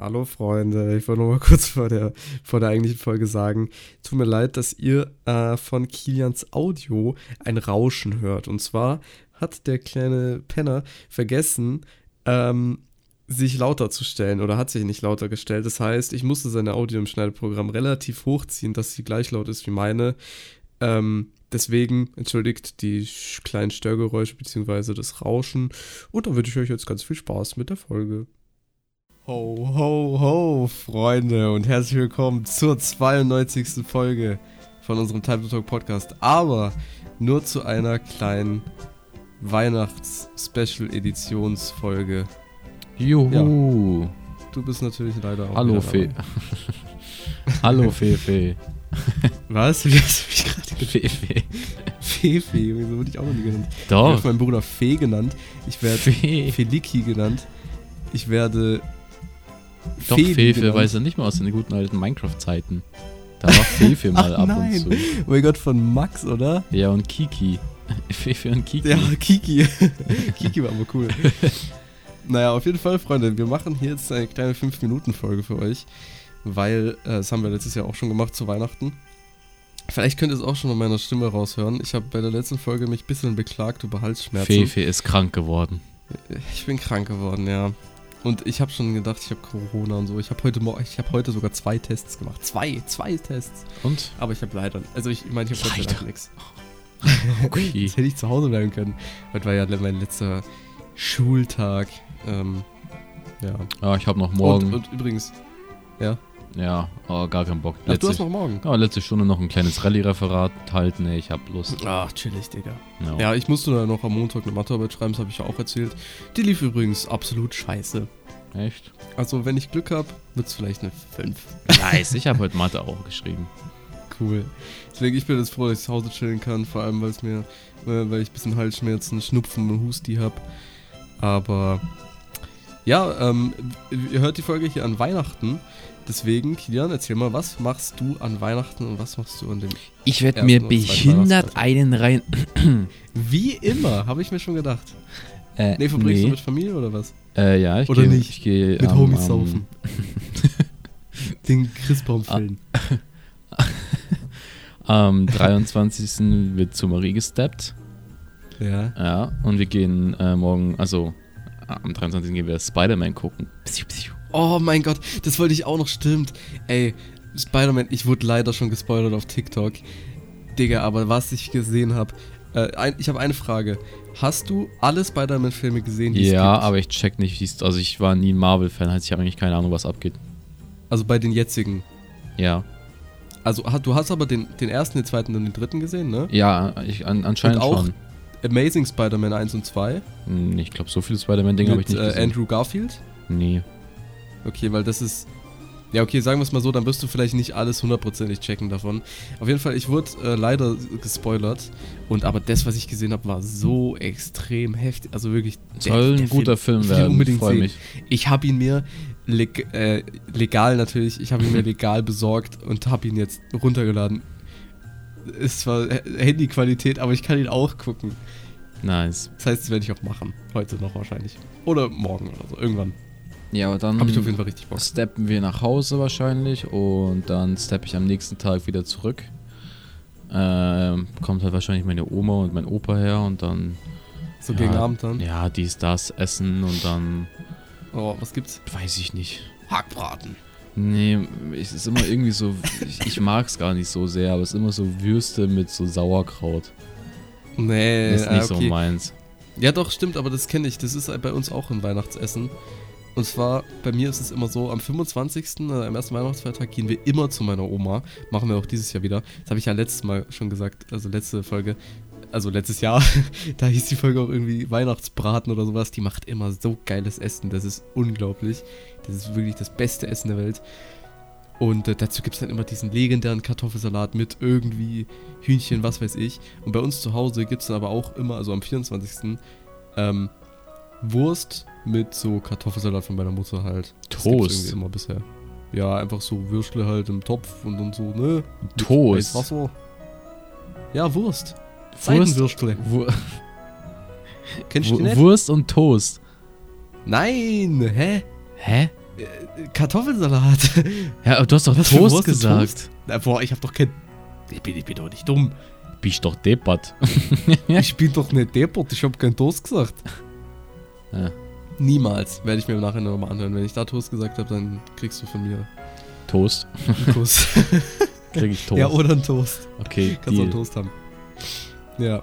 Hallo Freunde, ich wollte nur mal kurz vor der, vor der eigentlichen Folge sagen, tut mir leid, dass ihr äh, von Kilians Audio ein Rauschen hört. Und zwar hat der kleine Penner vergessen, ähm, sich lauter zu stellen oder hat sich nicht lauter gestellt. Das heißt, ich musste seine Audio im Schneideprogramm relativ hochziehen, dass sie gleich laut ist wie meine. Ähm, deswegen entschuldigt die kleinen Störgeräusche bzw. das Rauschen. Und dann wünsche ich euch jetzt ganz viel Spaß mit der Folge. Ho, ho, ho, Freunde und herzlich willkommen zur 92. Folge von unserem Time to Talk Podcast. Aber nur zu einer kleinen Weihnachts-Special-Editionsfolge. Juhu. Ja. Du bist natürlich leider auch. Hallo, Fee. Hallo, Fee, Fee. Was? Wie hast du mich gerade Fee, Fee. Fee, Fee. Wieso wurde ich auch noch nie genannt? Doch. Ich werde meinen Bruder Fee genannt. Ich werde Fee. Feliki genannt. Ich werde. Doch, Fefe genannt. weiß er nicht mehr aus den guten alten Minecraft-Zeiten. Da war Fefe mal Ach, ab nein. und zu. Oh mein Gott, von Max, oder? Ja, und Kiki. Fefe und Kiki. Ja, Kiki. Kiki war aber cool. naja, auf jeden Fall, Freunde, wir machen hier jetzt eine kleine 5-Minuten-Folge für euch, weil äh, das haben wir letztes Jahr auch schon gemacht zu Weihnachten. Vielleicht könnt ihr es auch schon an meiner Stimme raushören. Ich habe bei der letzten Folge mich ein bisschen beklagt über Halsschmerzen. Fefe ist krank geworden. Ich bin krank geworden, ja. Und ich habe schon gedacht, ich habe Corona und so. Ich habe heute, ich hab heute sogar zwei Tests gemacht. Zwei, zwei Tests. Und? Aber ich habe leider, also ich meine, ich habe Leider. leider nichts. Okay. Jetzt hätte ich zu Hause bleiben können. Heute war ja mein letzter Schultag. Ähm, ja. Ja, ich habe noch morgen. Und, und übrigens, ja, oh, gar keinen Bock. ach, du hast noch morgen. ja, letzte Stunde noch ein kleines Rallye-Referat halten. Nee, ich hab Lust. Ach, chillig, Digga. Ja. Ja, ich musste da noch am Montag eine Mathearbeit schreiben, das habe ich ja auch erzählt. Die lief übrigens absolut scheiße. Echt? Also, wenn ich Glück habe, wird es vielleicht eine 5. Nice. Ich habe heute Mathe auch geschrieben. Cool. Deswegen, ich bin jetzt froh, dass ich zu Hause chillen kann, vor allem, weil es mir, äh, weil ich ein bisschen Halsschmerzen, Schnupfen und Husti habe. Aber ja, ähm, ihr hört die Folge hier an Weihnachten. Deswegen, Kilian, erzähl mal, was machst du an Weihnachten und was machst du an dem. Ich werde mir behindert einen rein. Wie immer, habe ich mir schon gedacht. Äh, Nee, verbringst du mit Familie oder was? Äh, ja, ich Oder gehe. nicht? Ich gehe. Mit ähm, Homies saufen. Den Christbaum-Film. Am 23. wird zu Marie gesteppt. Ja. Ja, und wir gehen äh, morgen, also am 23. gehen wir Spider-Man gucken. Oh mein Gott, das wollte ich auch noch, stimmt. Ey, Spider-Man, ich wurde leider schon gespoilert auf TikTok. Digga, aber was ich gesehen habe, äh, ein, ich habe eine Frage. Hast du alle Spider-Man-Filme gesehen, die es Ja, aber ich check nicht, wie es. Also ich war nie ein Marvel-Fan, heißt ich habe eigentlich keine Ahnung, was abgeht. Also bei den jetzigen. Ja. Also du hast aber den, den ersten, den zweiten und den dritten gesehen, ne? Ja, ich, an, anscheinend Und auch schon. Amazing Spider-Man 1 und 2 Hm, Ich glaube, so viele Spider-Man-Dinge habe ich nicht äh, gesehen. Andrew Garfield. Nee. Okay, weil das ist. Ja, okay, sagen wir es mal so, dann wirst du vielleicht nicht alles hundertprozentig checken davon. Auf jeden Fall, ich wurde äh, leider gespoilert. Und aber das, was ich gesehen habe, war so extrem heftig. Also wirklich. Soll ein guter Film, will werden. unbedingt Freue sehen. mich. Ich habe ihn mir leg äh, legal natürlich, ich habe ihn mir legal besorgt und habe ihn jetzt runtergeladen. Ist zwar Handyqualität, aber ich kann ihn auch gucken. Nice. Das heißt, das werde ich auch machen. Heute noch wahrscheinlich. Oder morgen oder so. Irgendwann. Ja, aber dann ich auf jeden Fall richtig Bock. steppen wir nach Hause wahrscheinlich und dann steppe ich am nächsten Tag wieder zurück. Ähm, kommt halt wahrscheinlich meine Oma und mein Opa her und dann So ja, gegen Abend dann. Ja, dies, das essen und dann Oh, was gibt's? weiß ich nicht. Hackbraten. Nee, es ist immer irgendwie so, ich, ich mag es gar nicht so sehr, aber es ist immer so Würste mit so Sauerkraut. Nee, Das ist ah, nicht so okay. meins. Ja, doch, stimmt, aber das kenne ich. Das ist bei uns auch ein Weihnachtsessen. Und zwar, bei mir ist es immer so, am 25., äh, am ersten Weihnachtsfeiertag, gehen wir immer zu meiner Oma. Machen wir auch dieses Jahr wieder. Das habe ich ja letztes Mal schon gesagt, also letzte Folge, also letztes Jahr, da hieß die Folge auch irgendwie Weihnachtsbraten oder sowas. Die macht immer so geiles Essen, das ist unglaublich. Das ist wirklich das beste Essen der Welt. Und äh, dazu gibt es dann immer diesen legendären Kartoffelsalat mit irgendwie Hühnchen, was weiß ich. Und bei uns zu Hause gibt es dann aber auch immer, also am 24. Ähm, Wurst mit so Kartoffelsalat von meiner Mutter halt. Das gibt's Toast. immer bisher. Ja, einfach so Würstle halt im Topf und dann so, ne? Toast. Wasser. Ja, Wurst. Wurst, Seidenwürstle. Wur Kennst du nicht? Wurst und Toast. Nein, hä? Hä? Äh, Kartoffelsalat. Ja, aber du hast doch Was Toast Wurst gesagt. Toast? Na, boah, ich hab doch kein. Ich bin, ich bin doch nicht dumm. Bist doch deppert. Ich bin doch nicht deppert, ich hab kein Toast gesagt. Ja. Niemals. Werde ich mir im Nachhinein nochmal anhören. Wenn ich da Toast gesagt habe, dann kriegst du von mir Toast. einen Kuss. Krieg ich Toast. ja, oder einen Toast. okay, Kannst du einen Toast haben. Ja.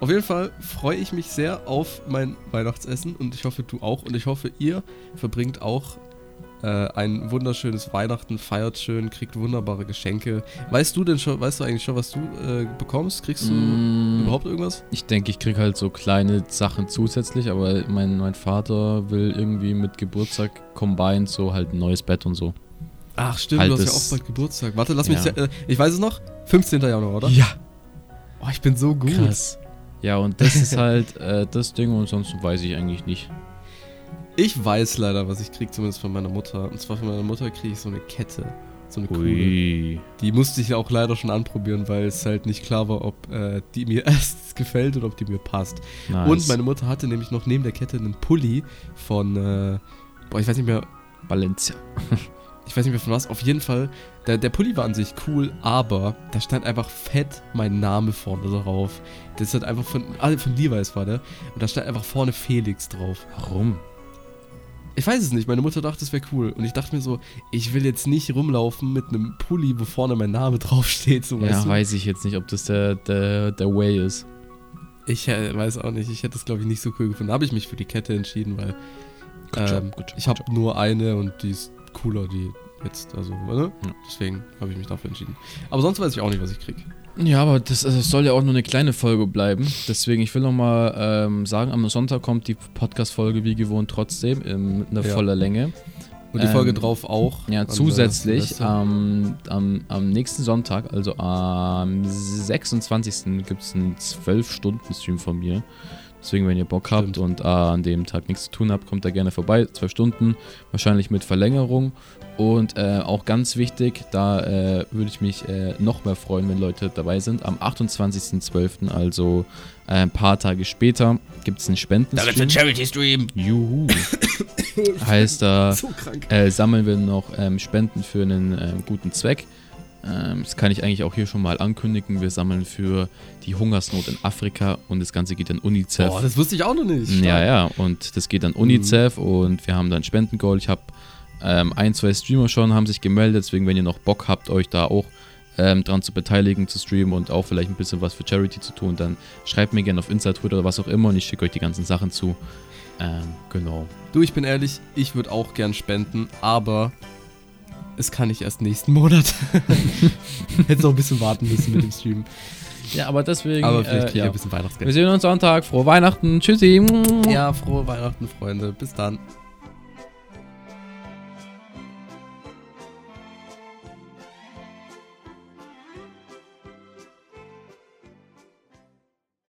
Auf jeden Fall freue ich mich sehr auf mein Weihnachtsessen und ich hoffe, du auch. Und ich hoffe, ihr verbringt auch äh, ein wunderschönes Weihnachten, feiert schön, kriegt wunderbare Geschenke. Weißt du denn schon, weißt du eigentlich schon, was du äh, bekommst? Kriegst du Mm, überhaupt irgendwas? Ich denke, ich krieg halt so kleine Sachen zusätzlich, aber mein, mein Vater will irgendwie mit Geburtstag combined so halt ein neues Bett und so. Ach, stimmt, Halt du hast ja auch bald Geburtstag. Warte, lass mich. Ja. Äh, ich weiß es noch. 15. Januar, oder? Ja, Oh, ich bin so gut. krass. Ja, und das ist halt äh, das Ding und sonst weiß ich eigentlich nicht. Ich weiß leider, was ich krieg, zumindest von meiner Mutter. Und zwar von meiner Mutter kriege ich so eine Kette. So eine coole. Ui. Die musste ich auch leider schon anprobieren, weil es halt nicht klar war, ob äh, die mir erst gefällt oder ob die mir passt. Nice. Und meine Mutter hatte nämlich noch neben der Kette einen Pulli von, äh, boah, ich weiß nicht mehr, Valencia. ich weiß nicht mehr von was. Auf jeden Fall, der, der Pulli war an sich cool, aber da stand einfach fett mein Name vorne drauf. Das ist halt einfach von, ah, von Levi's war der. Und da stand einfach vorne Felix drauf. Warum? Ich weiß es nicht, meine Mutter dachte, es wäre cool. Und ich dachte mir so, ich will jetzt nicht rumlaufen mit einem Pulli, wo vorne mein Name draufsteht. So, Ja, weißt du? weiß ich jetzt nicht, ob das der, der, der Way ist. Ich äh, weiß auch nicht, ich hätte es glaube ich nicht so cool gefunden. Da habe ich mich für die Kette entschieden, weil ähm, job, job, ich habe nur eine und die ist cooler, die jetzt, also, ne? Ja. Deswegen habe ich mich dafür entschieden. Aber sonst weiß ich auch nicht, was ich krieg. Ja, aber das, also soll ja auch nur eine kleine Folge bleiben. Deswegen, ich will nochmal ähm, sagen, am Sonntag kommt die Podcast-Folge wie gewohnt trotzdem in, mit einer Ja. voller Länge. Und die Ähm, Folge drauf auch. Ja, zusätzlich am, am, am nächsten Sonntag, also am 26. gibt es einen 12-Stunden-Stream von mir. Deswegen, wenn ihr Bock habt Stimmt. und äh, an dem Tag nichts zu tun habt, kommt da gerne vorbei. 12 Stunden, wahrscheinlich mit Verlängerung. Und äh, auch ganz wichtig, da äh, würde ich mich äh, noch mehr freuen, wenn Leute dabei sind. Am 28.12., also äh, ein paar Tage später, gibt es einen Spendenstream. Charity-Stream. Juhu. heißt da So äh, sammeln wir noch ähm, Spenden für einen guten Zweck. Ähm, das kann ich eigentlich auch hier schon mal ankündigen. Wir sammeln für die Hungersnot in Afrika und das Ganze geht an UNICEF. Boah, das wusste ich auch noch nicht. ja, ja, und das geht an UNICEF und wir haben dann Spendengoal. Ich habe ähm, ein, zwei Streamer schon, haben sich gemeldet. Deswegen, wenn ihr noch Bock habt, euch da auch ähm, dran zu beteiligen, zu streamen und auch vielleicht ein bisschen was für Charity zu tun, dann schreibt mir gerne auf Insta, Twitter oder was auch immer und ich schicke euch die ganzen Sachen zu. Ähm, genau. Du, ich bin ehrlich, ich würde auch gern spenden, aber es kann ich erst nächsten Monat. Hätte noch ein bisschen warten müssen mit dem Stream. Ja, aber deswegen. Aber vielleicht äh, ja. ein bisschen Wir Weihnachtsgeld. sehen uns Sonntag. Frohe Weihnachten. Tschüssi. Ja, frohe Weihnachten, Freunde. Bis dann.